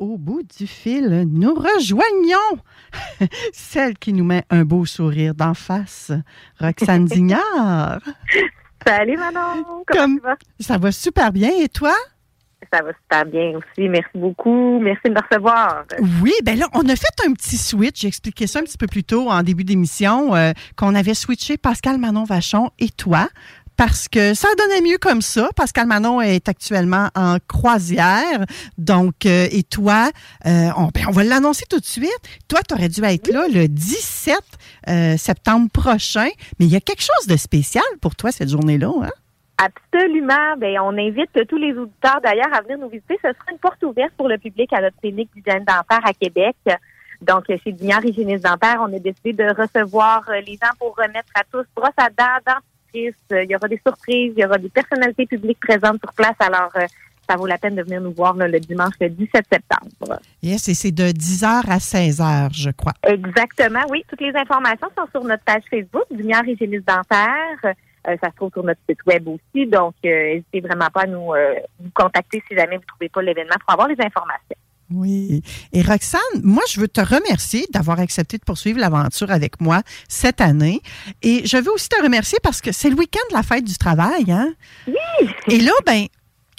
Au bout du fil, nous rejoignons celle qui nous met un beau sourire d'en face, Roxane Dignard. Salut Manon, comment Comme- tu vas? Ça va super bien et toi? Ça va super bien aussi, merci beaucoup, merci de me recevoir. Oui, ben là, on a fait un petit switch. J'ai expliqué ça un petit peu plus tôt en début d'émission, euh, qu'on avait switché Pascal Manon Vachon et toi. Parce que ça donnait mieux comme ça. Pascal Manon est actuellement en croisière. Donc, euh, et toi, euh, on, ben, on va l'annoncer tout de suite. Toi, tu aurais dû être là le 17 euh, septembre prochain. Mais il y a quelque chose de spécial pour toi cette journée-là. Hein? Absolument, ben on invite tous les auditeurs d'ailleurs à venir nous visiter. Ce sera une porte ouverte pour le public à notre clinique d'hygiène dentaire à Québec. Donc, chez Dignard Hygiéniste Dentaire, on a décidé de recevoir les gens pour remettre à tous brosse à dents. Euh, Il y aura des surprises, il y aura des personnalités publiques présentes sur place. Alors, euh, ça vaut la peine de venir nous voir là, le dimanche le 17 septembre. Yes, et c'est de 10h à 16h, je crois. Exactement, oui. Toutes les informations sont sur notre page Facebook, Lumière Hygiéniste Dentaire. Euh, ça se trouve sur notre site web aussi. Donc, euh, n'hésitez vraiment pas à nous, euh, nous contacter si jamais vous ne trouvez pas l'événement pour avoir les informations. Oui. Et Roxane, moi, je veux te remercier d'avoir accepté de poursuivre l'aventure avec moi cette année. Et je veux aussi te remercier parce que c'est le week-end de la fête du travail, hein? Oui! Et là, ben,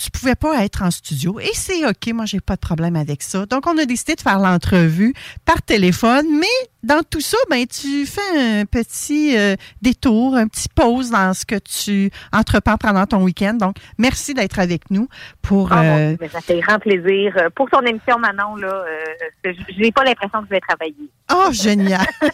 tu pouvais pas être en studio. Et c'est OK, moi, j'ai pas de problème avec ça. Donc, on a décidé de faire l'entrevue par téléphone. Mais dans tout ça, ben, tu fais un petit euh, détour, un petit pause dans ce que tu entreprends pendant ton week-end. Donc, merci d'être avec nous pour... Ah, euh, ça fait grand plaisir. Euh, Pour ton émission, Manon, là, euh, je n'ai pas l'impression que je vais travailler. Oh, génial!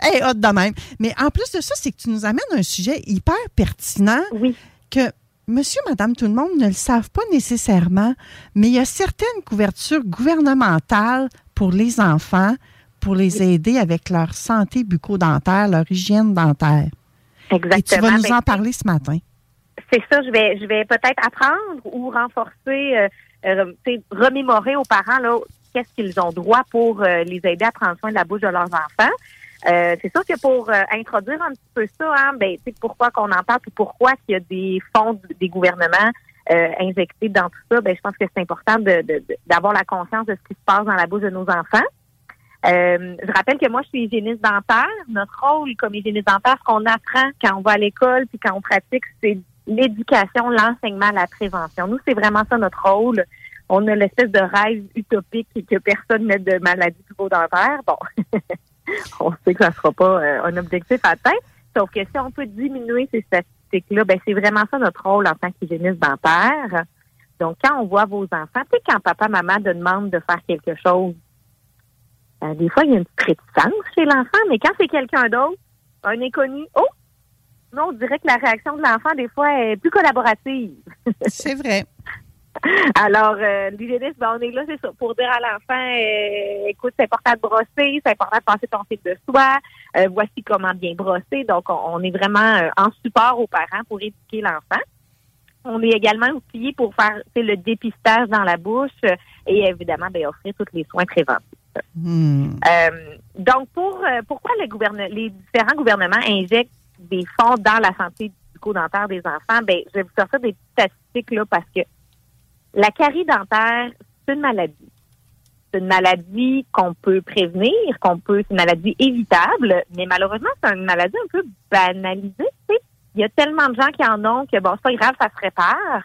Hey, hot de même. Mais en plus de ça, c'est que tu nous amènes un sujet hyper pertinent Oui. que monsieur, madame, tout le monde ne le savent pas nécessairement, mais il y a certaines couvertures gouvernementales pour les enfants pour les aider avec leur santé bucco-dentaire, leur hygiène dentaire. Exactement. Et tu vas nous Ben, en parler ce matin. c'est ça, je vais, je vais peut-être apprendre ou renforcer, euh, euh, remémorer aux parents là qu'est-ce qu'ils ont droit pour euh, les aider à prendre soin de la bouche de leurs enfants. Euh, c'est sûr que pour euh, introduire un petit peu ça, hein, ben, pourquoi qu'on en parle, puis pourquoi qu'il y a des fonds des gouvernements euh, injectés dans tout ça, ben, je pense que c'est important de, de- de- d'avoir la conscience de ce qui se passe dans la bouche de nos enfants. Euh, je rappelle que moi, je suis hygiéniste dentaire. Notre rôle comme hygiéniste dentaire, ce qu'on apprend quand on va à l'école puis quand on pratique, c'est l'éducation, l'enseignement, la prévention. Nous, c'est vraiment ça notre rôle. On a l'espèce de rêve utopique que personne n'ait de maladie bucco-dentaire. Bon, on sait que ça ne sera pas euh, un objectif atteint. Sauf que si on peut diminuer ces statistiques-là, ben c'est vraiment ça notre rôle en tant qu'hygiéniste dentaire. Donc, quand on voit vos enfants, tu sais, quand papa, maman te demande de faire quelque chose, euh, des fois, il y a une petite réticence chez l'enfant, mais quand c'est quelqu'un d'autre, un inconnu, oh! Non, on dirait que la réaction de l'enfant, des fois, est plus collaborative. C'est vrai. Alors, euh, l'hygiéniste, ben, on est là, c'est ça, pour dire à l'enfant, euh, écoute, c'est important de brosser, c'est important de passer ton fil de soie, euh, voici comment bien brosser. Donc, on, on est vraiment euh, en support aux parents pour éduquer l'enfant. On est également outillé pour faire le dépistage dans la bouche et évidemment, ben, offrir tous les soins préventifs. Hmm. Donc, pour pourquoi le les différents gouvernements injectent des fonds dans la santé bucco-dentaire des enfants? Ben, je vais vous sortir des petites statistiques là parce que la carie dentaire, c'est une maladie. C'est une maladie qu'on peut prévenir, qu'on peut, c'est une maladie évitable, mais malheureusement, c'est une maladie un peu banalisée. tu sais. Il y a tellement de gens qui en ont que bon, c'est pas grave, ça se répare,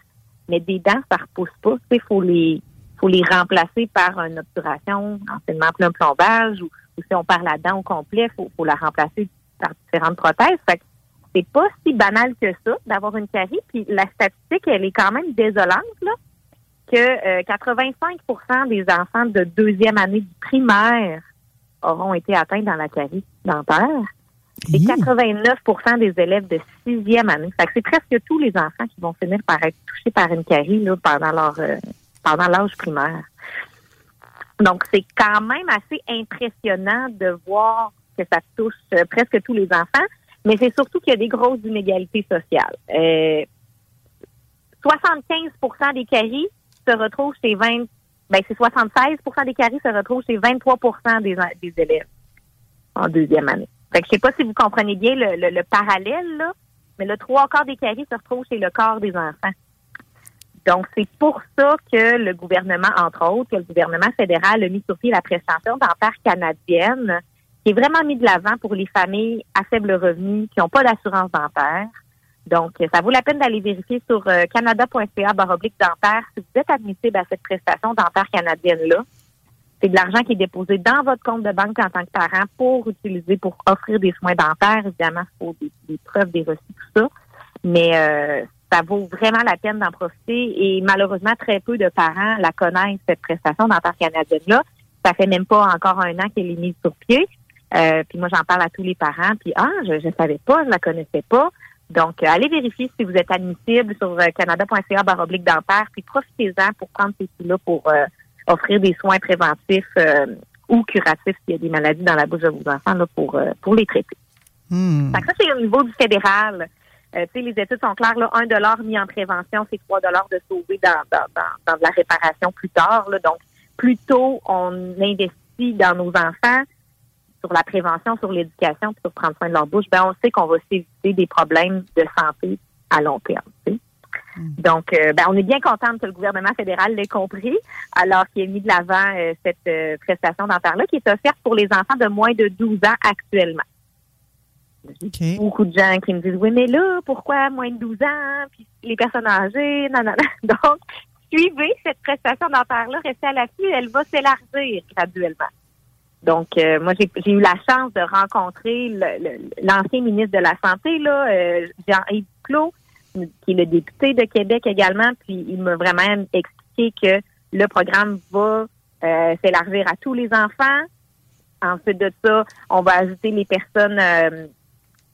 mais des dents, ça repousse pas. Il faut les faut les remplacer par une obturation, anciennement un plombage, ou, ou si on perd la dent au complet, faut, faut la remplacer par différentes prothèses. Fait que c'est pas si banal que ça d'avoir une carie. Puis la statistique, elle est quand même désolante. Là. Que 85% des enfants de deuxième année du primaire auront été atteints dans la carie dentaire. Et 89% des élèves de sixième année. c'est presque tous les enfants qui vont finir par être touchés par une carie là, pendant leur pendant l'âge primaire. Donc, c'est quand même assez impressionnant de voir que ça touche euh, presque tous les enfants, mais c'est surtout qu'il y a des grosses inégalités sociales. 75% euh, des caries se retrouvent chez 20, ben c'est 76 des caries se retrouvent chez 23 des, des élèves en deuxième année. Fait que je sais pas si vous comprenez bien le, le parallèle, là, mais le trois quarts des caries se retrouvent chez le quart des enfants. Donc, c'est pour ça que le gouvernement, entre autres, que le gouvernement fédéral a mis sur pied la prestation dentaire canadienne, qui est vraiment mis de l'avant pour les familles à faible revenu qui n'ont pas d'assurance dentaire. Donc, ça vaut la peine d'aller vérifier sur euh, canada.ca baroblique dentaire si vous êtes admissible à cette prestation dentaire canadienne-là. C'est de l'argent qui est déposé dans votre compte de banque en tant que parent pour utiliser, pour offrir des soins dentaires. Évidemment, il faut des, preuves, des reçus, tout ça. Mais euh, ça vaut vraiment la peine d'en profiter et malheureusement, très peu de parents la connaissent, cette prestation dentaire canadienne-là. Ça fait même pas encore un an qu'elle est mise sur pied. Euh, puis moi, j'en parle à tous les parents. Puis, ah, je ne savais pas, je la connaissais pas. Donc, euh, allez vérifier si vous êtes admissible sur euh, canada.ca baroblique dentaire, puis profitez-en pour prendre ces sous-là pour offrir des soins préventifs ou curatifs s'il y a des maladies dans la bouche de vos enfants là, pour, pour les traiter. Hmm. ça, c'est au niveau du fédéral. Euh, les études sont claires, là, 1 dollar mis en prévention, c'est 3 dollars de sauver dans, dans, dans, de la réparation plus tard. Là. Donc, plus tôt on investit dans nos enfants sur la prévention, sur l'éducation, sur prendre soin de leur bouche, ben on sait qu'on va s'éviter des problèmes de santé à long terme. Mm. Donc, euh, ben, on est bien content que le gouvernement fédéral l'ait compris, alors qu'il ait mis de l'avant euh, cette prestation dentaire-là qui est offerte pour les enfants de moins de 12 ans actuellement. Beaucoup de gens qui me disent Oui, mais là, pourquoi moins de 12 ans, puis les personnes âgées, non, non, non. Donc, suivez cette prestation dentaire-là, restez à l'affût, elle va s'élargir graduellement. Donc, euh, moi, j'ai eu la chance de rencontrer l'ancien ministre de la Santé, là, euh, Jean-Yves Clos, qui est le député de Québec également, puis il m'a vraiment expliqué que le programme va euh, s'élargir à tous les enfants. Ensuite de ça, on va ajouter les personnes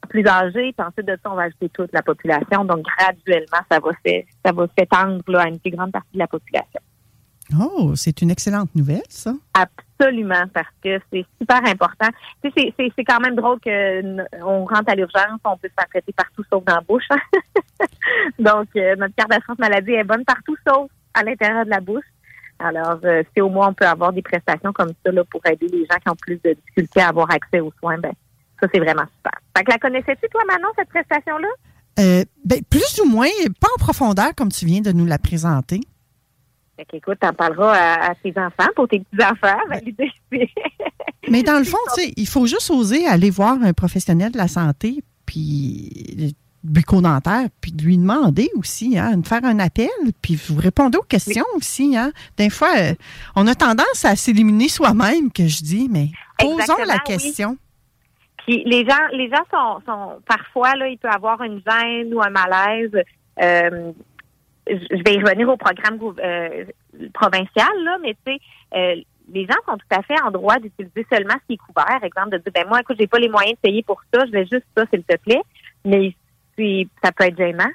plus âgés, puis ensuite de ça, on va ajouter toute la population. Donc, graduellement, ça va ça va s'étendre à une plus grande partie de la population. Oh, c'est une excellente nouvelle, ça. Absolument, parce que c'est super important. Tu sais, c'est quand même drôle qu'on rentre à l'urgence, on peut se faire traiter partout sauf dans la bouche. Hein. Donc, euh, notre carte d'assurance maladie est bonne partout sauf à l'intérieur de la bouche. Alors, euh, si au moins on peut avoir des prestations comme ça là, pour aider les gens qui ont plus de difficultés à avoir accès aux soins, ben ça, c'est vraiment super. Fait que la connaissais-tu, toi, Manon, cette prestation-là? Euh, ben, plus ou moins, pas en profondeur comme tu viens de nous la présenter. Fait qu'écoute, t'en parleras à, tes enfants, pour tes petits-enfants. Mais dans le fond, tu sais, il faut juste oser aller voir un professionnel de la santé, puis bucco-dentaire, puis lui demander aussi, hein, de faire un appel, puis vous répondez aux questions aussi. Hein. Des fois, euh, on a tendance à s'éliminer soi-même, que je dis, mais posons la question les gens, les gens sont, sont parfois là, il peut avoir une gêne ou un malaise. Euh, je vais y revenir au programme euh, provincial là, mais tu sais, euh, les gens sont tout à fait en droit d'utiliser seulement ce qui est couvert. Exemple, de dire ben moi, écoute, j'ai pas les moyens de payer pour ça, je vais juste ça, s'il te plaît. Mais puis ça peut être gênant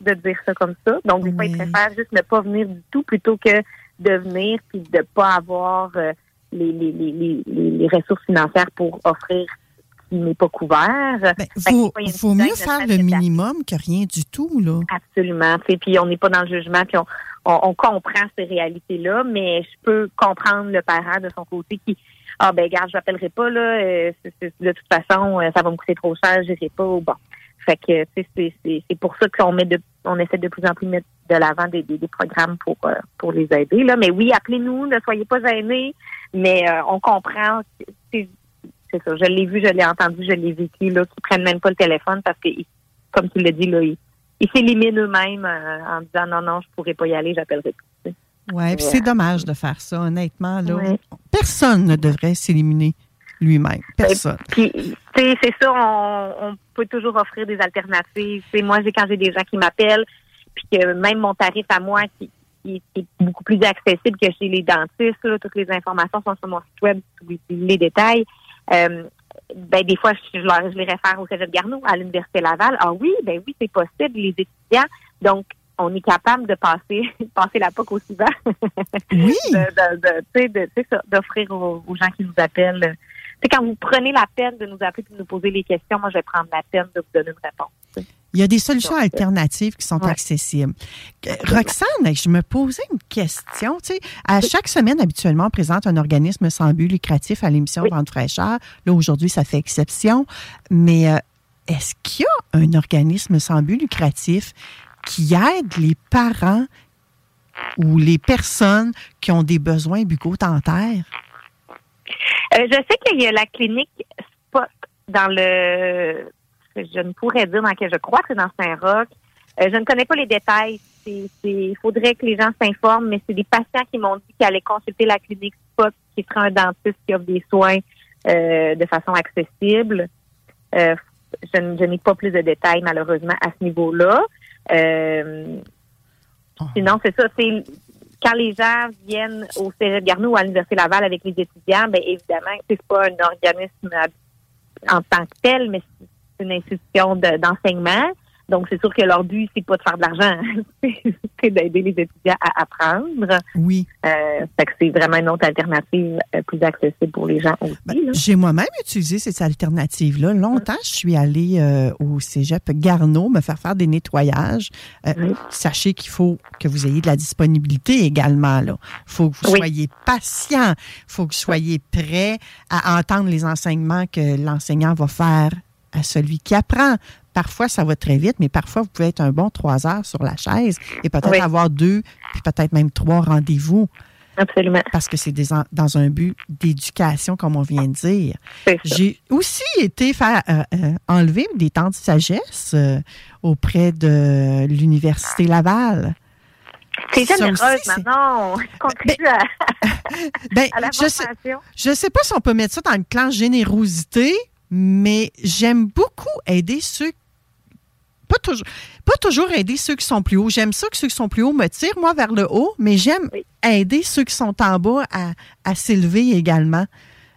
de dire ça comme ça. Donc des fois, ils préfèrent juste ne pas venir du tout plutôt que de venir puis de pas avoir les, les, les, les ressources financières pour offrir qui n'est pas couvert. Ben, il faut mieux faire le minimum que rien du tout, là. Absolument. Puis on n'est pas dans le jugement, puis on, comprend ces réalités-là, mais je peux comprendre le parent de son côté qui ah ben regarde, je n'appellerai pas là, euh, de toute façon, euh, ça va me coûter trop cher, je n'irai pas. Bon. Fait que c'est pour ça qu'on met de on essaie de plus en plus mettre de l'avant des, des, programmes pour euh, pour les aider. Là. Mais oui, appelez-nous, ne soyez pas gênés, mais on comprend c'est ça. Je l'ai vu, je l'ai entendu, je l'ai vécu, là, qui prennent même pas le téléphone parce que, comme tu l'as dit, là, ils s'éliminent eux-mêmes euh, en disant non, non, je pourrais pas y aller, j'appellerai plus. Oui, puis c'est dommage de faire ça, honnêtement. Là. Personne ne devrait s'éliminer lui-même. Ben, Personne. Puis, c'est ça, on, peut toujours offrir des alternatives. Moi, j'ai quand j'ai des gens qui m'appellent, puis que même mon tarif à moi, qui, qui, est beaucoup plus accessible que chez les dentistes. Toutes les informations sont sur mon site web, les détails. Euh, ben des fois, je, je, les réfère au Cégep Garneau, à l'Université Laval. Ah oui, ben oui, c'est possible, les étudiants. Donc, on est capable de passer passer la POC aussi bas. Oui. d'offrir aux, aux, gens qui nous appellent. C'est quand vous prenez la peine de nous appeler et de nous poser les questions, moi, je vais prendre la peine de vous donner une réponse. Il y a des solutions alternatives qui sont accessibles. Roxane, je me posais une question. Tu sais, à chaque semaine, habituellement, on présente un organisme sans but lucratif à l'émission oui. Vente fraîcheur. Là, aujourd'hui, ça fait exception. Mais euh, est-ce qu'il y a un organisme sans but lucratif qui aide les parents ou les personnes qui ont des besoins bucco-dentaires? Euh, je sais qu'il y a la clinique Spot dans le je ne pourrais dire dans quel je crois que c'est dans Saint-Roch. Euh, je ne connais pas les détails. Il faudrait que les gens s'informent, mais c'est des patients qui m'ont dit qu'ils allaient consulter la clinique Spot, qui sera un dentiste qui offre des soins euh, de façon accessible. Euh, je, je n'ai pas plus de détails, malheureusement, à ce niveau-là. Oh. Sinon, c'est ça. C'est quand les gens viennent au Cégep Garneau ou à l'Université Laval avec les étudiants, bien évidemment, c'est pas un organisme en tant que tel, mais une institution d'enseignement. Donc, c'est sûr que leur but, c'est pas de faire de l'argent, c'est d'aider les étudiants à apprendre. Oui. Euh, que c'est vraiment une autre alternative euh, plus accessible pour les gens aussi. Ben, J'ai moi-même utilisé cette alternative-là. Longtemps, je suis allée euh, au cégep Garneau me faire faire des nettoyages. Euh, oui. Sachez qu'il faut que vous ayez de la disponibilité également. Il faut que vous oui. soyez patient. Il faut que vous soyez prêt à entendre les enseignements que l'enseignant va faire à celui qui apprend. Parfois, ça va très vite, mais parfois, vous pouvez être un bon trois heures sur la chaise et peut-être oui. avoir deux, puis peut-être même trois rendez-vous. Absolument. Parce que c'est dans un but d'éducation, comme on vient de dire. J'ai aussi été faire euh, euh, enlever des temps de sagesse euh, auprès de l'Université Laval. C'est généreuse maintenant. Ben, à, ben, à la je sais, je sais pas si on peut mettre ça dans le clan générosité, mais j'aime beaucoup aider ceux pas toujours, pas toujours aider ceux qui sont plus hauts. J'aime ça que ceux qui sont plus hauts me tirent, moi, vers le haut, mais j'aime oui. aider ceux qui sont en bas à, à s'élever également.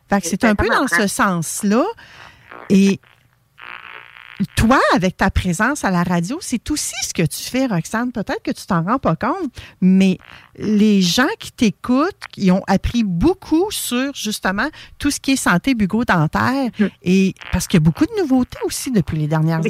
Fait que c'est un peu dans ce sens-là. Et toi, avec ta présence à la radio, c'est aussi ce que tu fais, Roxane. Peut-être que tu t'en rends pas compte, mais les gens qui t'écoutent, qui ont appris beaucoup sur justement tout ce qui est santé bucco-dentaire, mm. et parce qu'il y a beaucoup de nouveautés aussi depuis les dernières années.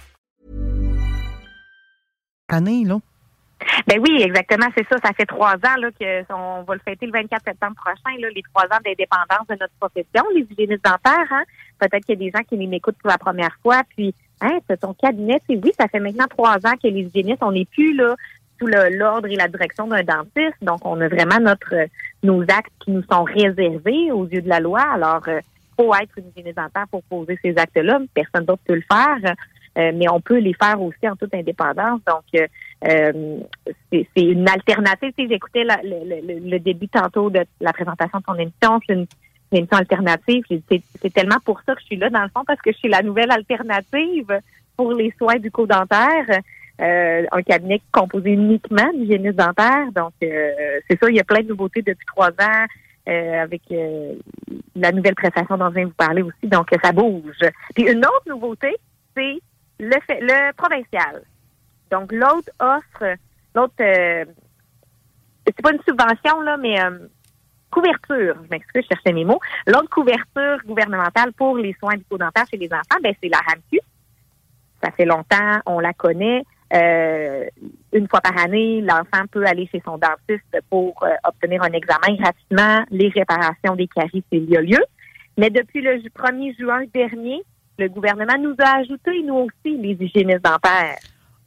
Ben oui, exactement, c'est ça. Ça fait trois ans là, que on va le fêter le 24 septembre prochain, les trois ans d'indépendance de notre profession, les hygiénistes dentaires. Hein? Peut-être qu'il y a des gens qui m'écoutent pour la première fois, puis hein, c'est ton cabinet. C'est oui, ça fait maintenant trois ans que les hygiénistes, on n'est plus là sous l'ordre et la direction d'un dentiste. Donc, on a vraiment notre nos actes qui nous sont réservés aux yeux de la loi. Alors, euh, faut être une hygiéniste dentaire pour poser ces actes-là. Personne d'autre peut le faire. Euh, mais on peut les faire aussi en toute indépendance. Donc, euh, euh, c'est une alternative. Sais, J'écoutais le, le, début tantôt de la présentation de ton émission. C'est une, émission alternative. C'est tellement pour ça que je suis là, dans le fond, parce que je suis la nouvelle alternative pour les soins du dentaire. Euh, un cabinet composé uniquement d'hygiénistes dentaires. Donc, euh, c'est ça, il y a plein de nouveautés depuis trois ans. Euh, avec la nouvelle prestation dont je viens vous parler aussi. Donc, ça bouge. Puis une autre nouveauté, c'est le, le provincial. Donc, l'autre offre, l'autre, euh, c'est pas une subvention, là, mais euh, couverture, je m'excuse, je cherchais mes mots. L'autre couverture gouvernementale pour les soins bucco-dentaires chez les enfants, ben, c'est la RAMQ. Ça fait longtemps, on la connaît. Euh, une fois par année, l'enfant peut aller chez son dentiste pour obtenir un examen gratuitement, les réparations des caries s'il y a lieu. Mais depuis le 1er juin dernier, le gouvernement nous a ajouté, nous aussi, les hygiénistes dentaires.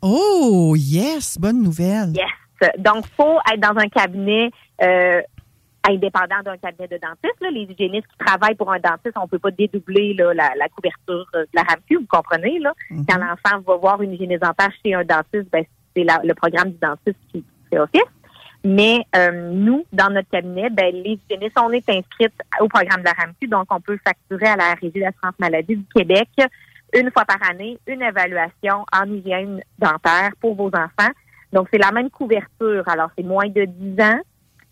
Oh, yes, bonne nouvelle. Yes. Donc, faut être dans un cabinet euh, indépendant d'un cabinet de dentiste. Les hygiénistes qui travaillent pour un dentiste, on peut pas dédoubler la, couverture de la RAMQ, vous comprenez. Là? Mhm. Quand l'enfant va voir une hygiéniste dentaire chez un dentiste, ben, c'est le programme du dentiste qui fait office. Mais euh, nous, dans notre cabinet, ben, les hygiénistes, on est inscrites au programme de la RAMQ, donc on peut facturer à la Régie d'assurance maladie du Québec une fois par année une évaluation en hygiène dentaire pour vos enfants. Donc, c'est la même couverture. Alors, c'est moins de 10 ans.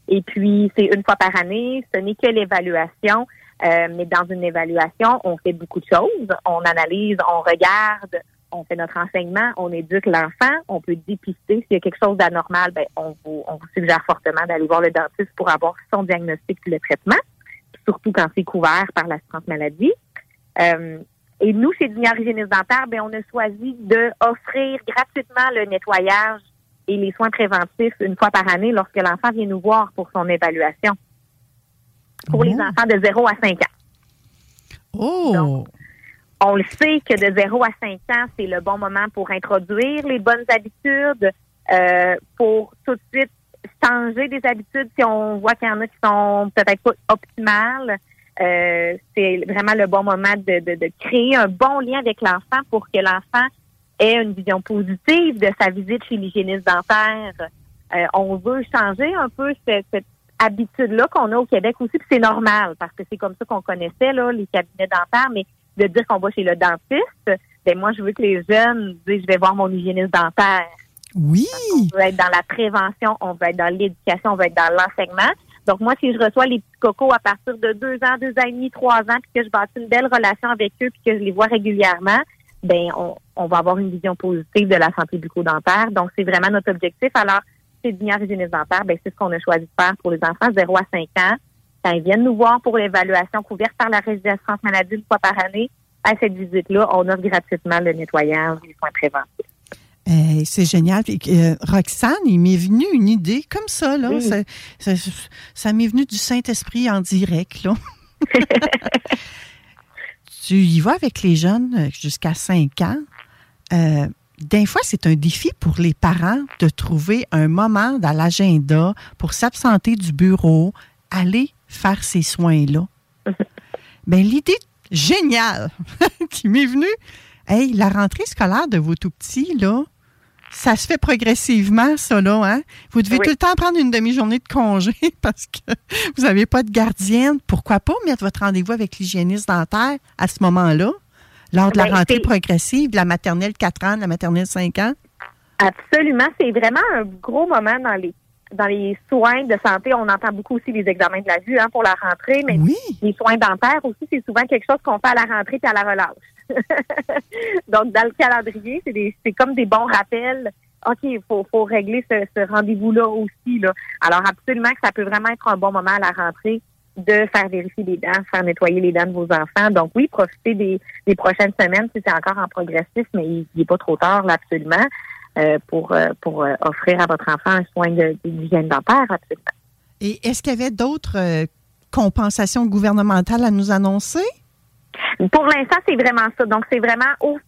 Et puis, c'est une fois par année. Ce n'est que l'évaluation. Euh, mais dans une évaluation, on fait beaucoup de choses. On analyse, on regarde, on fait notre enseignement, on éduque l'enfant, on peut dépister s'il y a quelque chose d'anormal, ben on vous, on vous suggère fortement d'aller voir le dentiste pour avoir son diagnostic et le traitement, surtout quand c'est couvert par l'assurance maladie. Euh, et nous, chez Junior Hygiéniste Dentaire, ben, on a choisi d'offrir gratuitement le nettoyage et les soins préventifs une fois par année lorsque l'enfant vient nous voir pour son évaluation. Pour les oh. enfants de 0 à 5 ans. Oh! On le sait que de 0 à 5 ans, c'est le bon moment pour introduire les bonnes habitudes, euh, pour tout de suite changer des habitudes si on voit qu'il y en a qui sont peut-être pas optimales. Euh, c'est vraiment le bon moment de, créer un bon lien avec l'enfant pour que l'enfant ait une vision positive de sa visite chez l'hygiéniste dentaire. Euh, on veut changer un peu cette, habitude-là qu'on a au Québec aussi, puis c'est normal parce que c'est comme ça qu'on connaissait les cabinets dentaires, mais de dire qu'on va chez le dentiste, ben moi je veux que les jeunes disent je vais voir mon hygiéniste dentaire. Oui. On veut être dans la prévention, on veut être dans l'éducation, on veut être dans l'enseignement. Donc, moi, si je reçois les petits cocos à partir de deux ans, deux ans et demi, trois ans, puis que je bâtis une belle relation avec eux, puis que je les vois régulièrement, ben on, va avoir une vision positive de la santé bucco-dentaire. Donc, c'est vraiment notre objectif. Alors, c'est Dignard Hygiéniste Dentaire, ben, c'est ce qu'on a choisi de faire pour les enfants 0 à 5 ans. Quand ils viennent nous voir pour l'évaluation couverte par la résidence maladie une fois par année, à cette visite-là, on offre gratuitement le nettoyage et les soins préventifs. Eh, c'est génial. Euh, Roxane, il m'est venu une idée comme ça. Là. Ça, m'est venu du Saint-Esprit en direct. Là. tu y vas avec les jeunes euh, jusqu'à 5 ans. Euh, des fois, c'est un défi pour les parents de trouver un moment dans l'agenda pour s'absenter du bureau, aller faire ces soins-là. Bien, l'idée géniale qui m'est venue, hey, la rentrée scolaire de vos tout petits, là, ça se fait progressivement, ça, là. Hein? Vous devez tout le temps prendre une demi-journée de congé parce que vous n'avez pas de gardienne. Pourquoi pas mettre votre rendez-vous avec l'hygiéniste dentaire à ce moment-là, lors de la ben, rentrée progressive de la maternelle 4 ans, de la maternelle 5 ans? Absolument. C'est vraiment un gros moment dans les dans les soins de santé, on entend beaucoup aussi les examens de la vue hein, pour la rentrée, mais les soins dentaires aussi, c'est souvent quelque chose qu'on fait à la rentrée et à la relâche. Donc, dans le calendrier, c'est comme des bons rappels. OK, il faut, faut régler ce, rendez-vous-là aussi. Là. Alors, absolument que ça peut vraiment être un bon moment à la rentrée de faire vérifier les dents, faire nettoyer les dents de vos enfants. Donc oui, profitez des, des prochaines semaines si c'est encore en progressif, mais il n'est pas trop tard là, absolument. Euh, pour, euh, pour euh, offrir à votre enfant un soin d'hygiène dentaire, absolument. Et est-ce qu'il y avait d'autres compensations gouvernementales à nous annoncer? Pour l'instant, c'est vraiment ça. Donc, c'est vraiment au,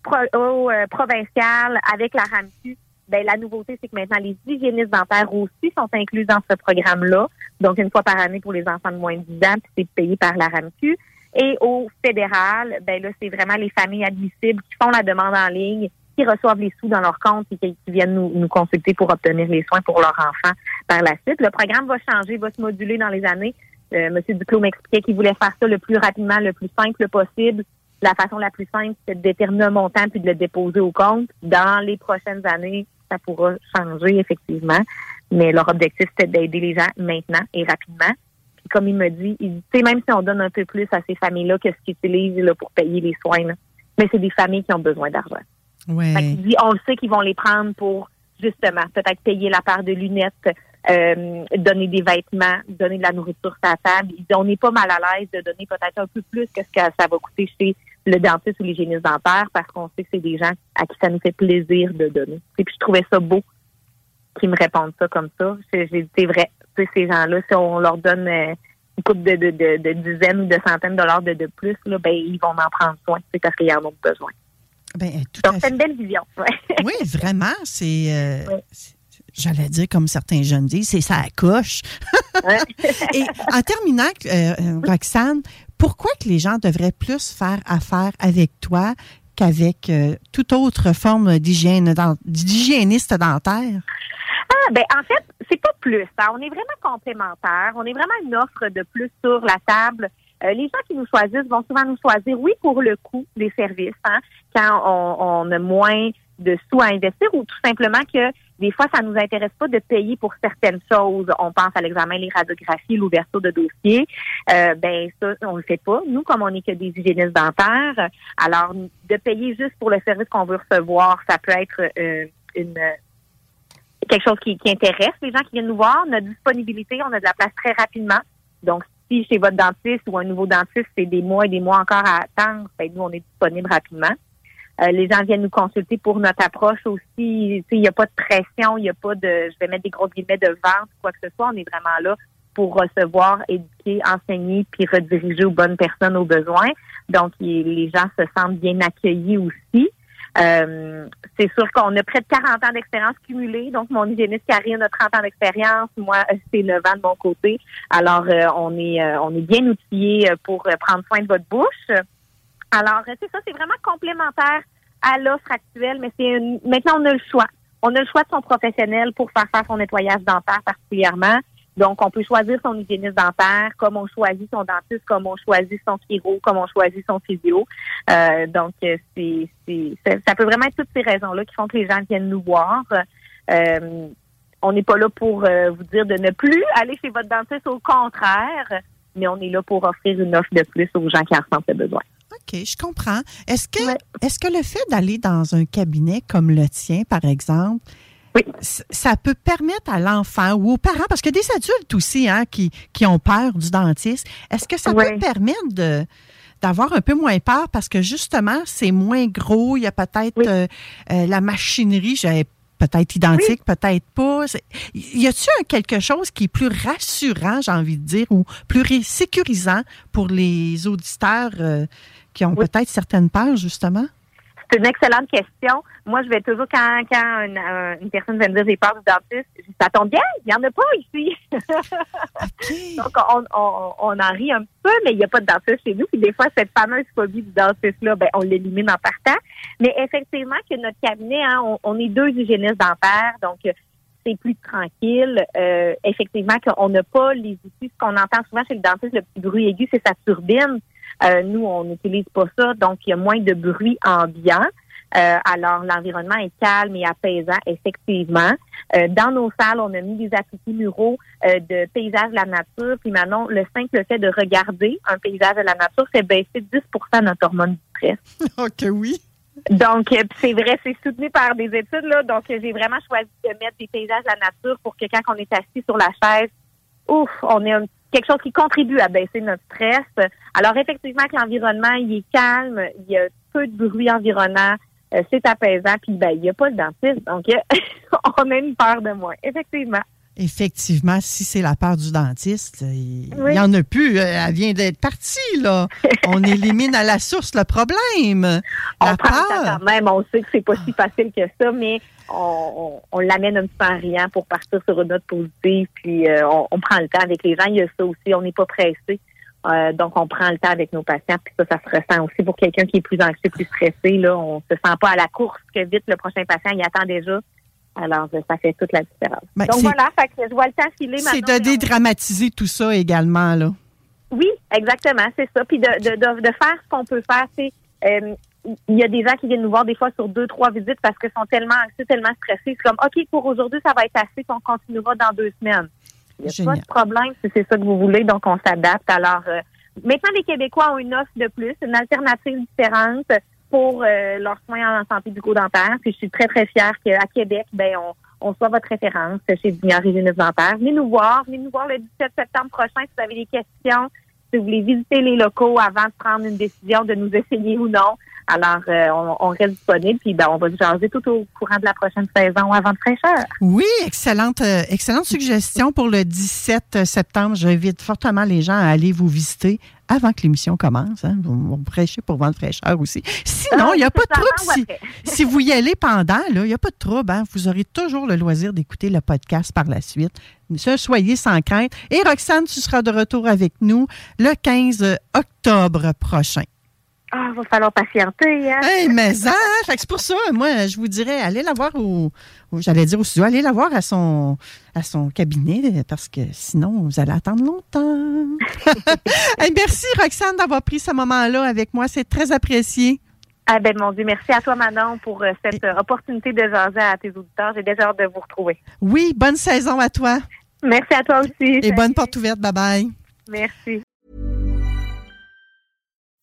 provincial avec la RAMQ. Ben, la nouveauté, c'est que maintenant, les hygiénistes dentaires aussi sont inclus dans ce programme-là. Donc, une fois par année pour les enfants de moins de 10 ans, puis c'est payé par la RAMQ. Et au fédéral, ben là, c'est vraiment les familles admissibles qui font la demande en ligne qui reçoivent les sous dans leur compte et qui, viennent nous, nous consulter pour obtenir les soins pour leur enfant par la suite. Le programme va changer, va se moduler dans les années. Monsieur Duclos m'expliquait qu'il voulait faire ça le plus rapidement, le plus simple possible. La façon la plus simple, c'est de déterminer un montant puis de le déposer au compte. Dans les prochaines années, ça pourra changer effectivement. Mais leur objectif, c'était d'aider les gens maintenant et rapidement. Puis comme il me dit, il dit, même si on donne un peu plus à ces familles-là que ce qu'ils utilisent là, pour payer les soins, mais c'est des familles qui ont besoin d'argent. Ouais. Fait qu'il dit, on le sait qu'ils vont les prendre pour justement peut-être payer la part de lunettes, euh, donner des vêtements, donner de la nourriture sur la table. Il dit, on n'est pas mal à l'aise de donner peut-être un peu plus que ce que ça va coûter chez le dentiste ou l'hygiéniste dentaire parce qu'on sait que c'est des gens à qui ça nous fait plaisir de donner. Et puis je trouvais ça beau qu'ils me répondent ça comme ça. J'ai dit, c'est vrai. Tu sais, ces gens-là, si on leur donne euh, une coupe de, de, de, de dizaines ou de centaines de dollars de, de plus, là, ben, ils vont en prendre soin. Parce qu'ils en ont besoin. Ben, tout Donc, à c'est fait. une belle vision. Ouais. Oui, vraiment, c'est. euh, Ouais. c'est- J'allais dire, comme certains jeunes disent, c'est ça coche. Ouais. Et en terminant, euh, euh, Roxane, pourquoi que les gens devraient plus faire affaire avec toi qu'avec euh, toute autre forme d'hygiène d'hygiéniste dentaire? Ah, ben, en fait, c'est pas plus. hein. On est vraiment complémentaires. On est vraiment une offre de plus sur la table. Euh, les gens qui nous choisissent vont souvent nous choisir, oui, pour le coût des services, hein, quand on, on a moins de sous à investir ou tout simplement que des fois, ça nous intéresse pas de payer pour certaines choses. On pense à l'examen, les radiographies, l'ouverture de dossiers. Euh, ben ça, on le fait pas. Nous, comme on n'est que des hygiénistes dentaires, alors de payer juste pour le service qu'on veut recevoir, ça peut être euh, une quelque chose qui, qui intéresse les gens qui viennent nous voir. Notre disponibilité, on a de la place très rapidement. Donc, si chez votre dentiste ou un nouveau dentiste, c'est des mois et des mois encore à attendre, ben, nous, on est disponible rapidement. Euh, les gens viennent nous consulter pour notre approche aussi. Il n'y a pas de pression, il n'y a pas de, je vais mettre des gros guillemets de vente quoi que ce soit. On est vraiment là pour recevoir, éduquer, enseigner, puis rediriger aux bonnes personnes aux besoins. Donc, les gens se sentent bien accueillis aussi. Euh, c'est sûr qu'on a près de 40 ans d'expérience cumulée. Donc, mon hygiéniste Karine a 30 ans d'expérience. Moi, c'est 9 ans de mon côté. Alors, euh, on est euh, on est bien outillés euh, pour euh, prendre soin de votre bouche. Alors, euh, c'est ça, c'est vraiment complémentaire à l'offre actuelle, mais c'est une- maintenant on a le choix. On a le choix de son professionnel pour faire faire son nettoyage dentaire particulièrement. Donc, on peut choisir son hygiéniste dentaire, comme on choisit son dentiste, comme on choisit son chiro, comme on choisit son physio. Euh, donc, euh, c'est, ça, ça peut vraiment être toutes ces raisons-là qui font que les gens viennent nous voir. Euh, on n'est pas là pour euh, vous dire de ne plus aller chez votre dentiste, au contraire, mais on est là pour offrir une offre de plus aux gens qui en ressentent le besoin. OK, je comprends. Est-ce que, Ouais. est-ce que le fait d'aller dans un cabinet comme le tien, par exemple, Oui. ça peut permettre à l'enfant ou aux parents, parce que des adultes aussi hein, qui, qui ont peur du dentiste, est-ce que ça peut permettre de d'avoir un peu moins peur parce que justement, c'est moins gros, il y a peut-être Oui. euh, euh, la machinerie, j'avais peut-être identique, peut-être pas. Y a-t-il quelque chose qui est plus rassurant, j'ai envie de dire, ou plus sécurisant pour les auditeurs euh, qui ont Oui. peut-être certaines peurs, justement? C'est une excellente question. Moi, je vais toujours, quand, quand une, un- une personne vient me dire j'ai peur du dentiste, je dis, ça tombe bien, il n'y en a pas ici. Donc, on, on, on en rit un peu, mais il n'y a pas de dentiste chez nous. Puis des fois, cette fameuse phobie du dentiste-là, ben, on l'élimine en partant. Mais effectivement, que notre cabinet, hein, on, on est deux hygiénistes dentaires, donc euh, c'est plus tranquille. Euh, effectivement, qu'on n'a pas les outils. Ce qu'on entend souvent chez le dentiste, le petit bruit aigu, c'est sa turbine. Euh, nous, on n'utilise pas ça, donc il y a moins de bruit ambiant. Euh, alors, l'environnement est calme et apaisant, effectivement. Euh, dans nos salles, on a mis des appliqués muraux euh, de paysages de la nature. Puis maintenant, le simple fait de regarder un paysage de la nature fait baisser 10% notre hormone du stress. OK, oui. Donc, c'est vrai, c'est soutenu par des études. Là, donc, j'ai vraiment choisi de mettre des paysages de la nature pour que quand on est assis sur la chaise, ouf, on ait un- quelque chose qui contribue à baisser notre stress. Alors, effectivement, que l'environnement, il est calme, il y a peu de bruit environnant, euh, c'est apaisant, puis ben, il n'y a pas de dentiste. Donc, on a une peur de moins. Effectivement. Effectivement, si c'est la peur du dentiste, il Oui. n'y en a plus. Euh, Elle vient d'être partie, là. On élimine à la source le problème. On La prend peur. quand même, on sait que c'est pas si facile que ça, mais on, on, l'amène un petit peu en riant pour partir sur une note positive, puis euh, on, on prend le temps avec les gens. Il y a ça aussi, on n'est pas pressé Euh, donc, on prend le temps avec nos patients, puis ça, ça se ressent aussi pour quelqu'un qui est plus anxieux, plus stressé. Là, on se sent pas à la course que vite le prochain patient il attend déjà. Alors, euh, ça fait toute la différence. Ben, donc c'est- voilà, fait que je vois le temps filer C'est maintenant. de dédramatiser tout ça également, là. Oui, exactement, c'est ça. Puis de, de, de, de faire ce qu'on peut faire, c'est euh, il y a des gens qui viennent nous voir des fois sur deux, trois visites parce qu'ils sont tellement anxieux, tellement stressés. C'est comme OK, pour aujourd'hui, ça va être assez, puis on continuera dans deux semaines. Il n'y a Génial. pas de problème si c'est ça que vous voulez, donc on s'adapte. Alors euh, maintenant, les Québécois ont une offre de plus, une alternative différente pour euh, leurs soins en santé bucco-dentaire. Puis je suis très, très fière qu'à Québec, ben on, on soit votre référence chez Vignard Hygiéniste Dentaire. Venez nous voir, venez nous voir le 17 septembre prochain si vous avez des questions, si vous voulez visiter les locaux avant de prendre une décision de nous essayer ou non. Alors, euh, on, on reste disponible, puis ben, on va se jaser tout au courant de la prochaine saison avant de fraîcheur. Oui, excellente, euh, excellente suggestion pour le 17 septembre. J'invite fortement les gens à aller vous visiter avant que l'émission commence. Hein. Vous, vous prêchez pour vendre fraîcheur aussi. Sinon, il n'y a Ah, pas de trouble. Si, vous y allez pendant, il n'y a pas de trouble. hein. Vous aurez toujours le loisir d'écouter le podcast par la suite. Soyez sans crainte. Et Roxane, tu seras de retour avec nous le 15 octobre prochain. Ah, va falloir patienter. Hein? Hey, mais ça, fait que c'est pour ça, moi, je vous dirais, allez la voir au, au- j'allais dire au studio, allez la voir à son, à son cabinet, parce que sinon, vous allez attendre longtemps. Hey, merci, Roxane, d'avoir pris ce moment-là avec moi. C'est très apprécié. Ah ben mon Dieu, merci à toi Manon pour euh, cette euh, opportunité de jaser à tes auditeurs. J'ai déjà hâte de vous retrouver. Oui, bonne saison à toi. Merci à toi aussi. Et bonne porte ouverte. Bye-bye. Merci.